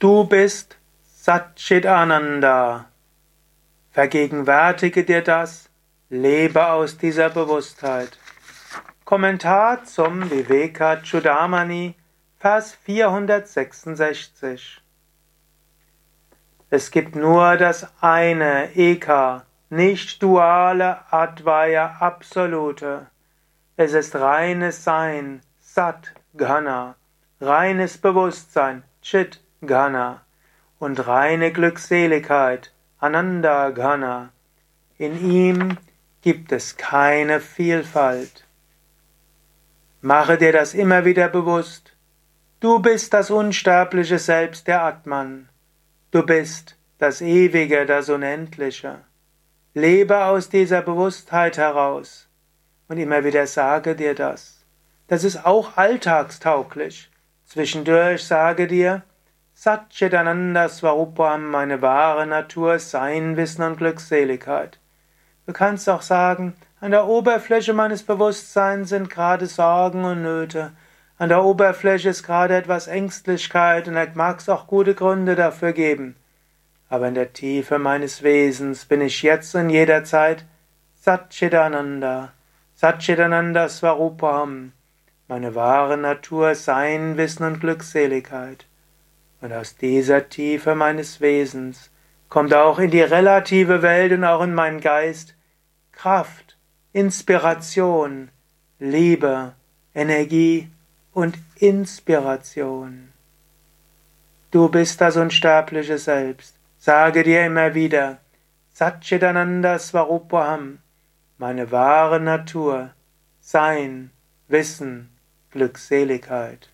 Du bist Satchitananda. Vergegenwärtige dir das, lebe aus dieser Bewusstheit. Kommentar zum Viveka Chudamani, Vers 466. Es gibt nur das eine Eka, nicht duale Advaya Absolute. Es ist reines Sein, Sat Ghana, reines Bewusstsein, Chit Ghana und reine Glückseligkeit, Ananda Ghana. In ihm gibt es keine Vielfalt. Mache dir das immer wieder bewusst. Du bist das unsterbliche Selbst der Atman. Du bist das Ewige, das Unendliche. Lebe aus dieser Bewusstheit heraus. Und immer wieder sage dir das. Das ist auch alltagstauglich. Zwischendurch sage dir, Satchitananda Swarupam, meine wahre Natur, Sein, Wissen und Glückseligkeit. Du kannst auch sagen, an der Oberfläche meines Bewusstseins sind gerade Sorgen und Nöte. An der Oberfläche ist gerade etwas Ängstlichkeit und da mag es auch gute Gründe dafür geben. Aber in der Tiefe meines Wesens bin ich jetzt und jederzeit Satchitananda, Satchitananda Swarupam, meine wahre Natur, Sein, Wissen und Glückseligkeit. Und aus dieser Tiefe meines Wesens kommt auch in die relative Welt und auch in meinen Geist Kraft, Inspiration, Liebe, Energie und Inspiration. Du bist das unsterbliche Selbst. Sage dir immer wieder, Satchitananda Swarupaham, meine wahre Natur, Sein, Wissen, Glückseligkeit.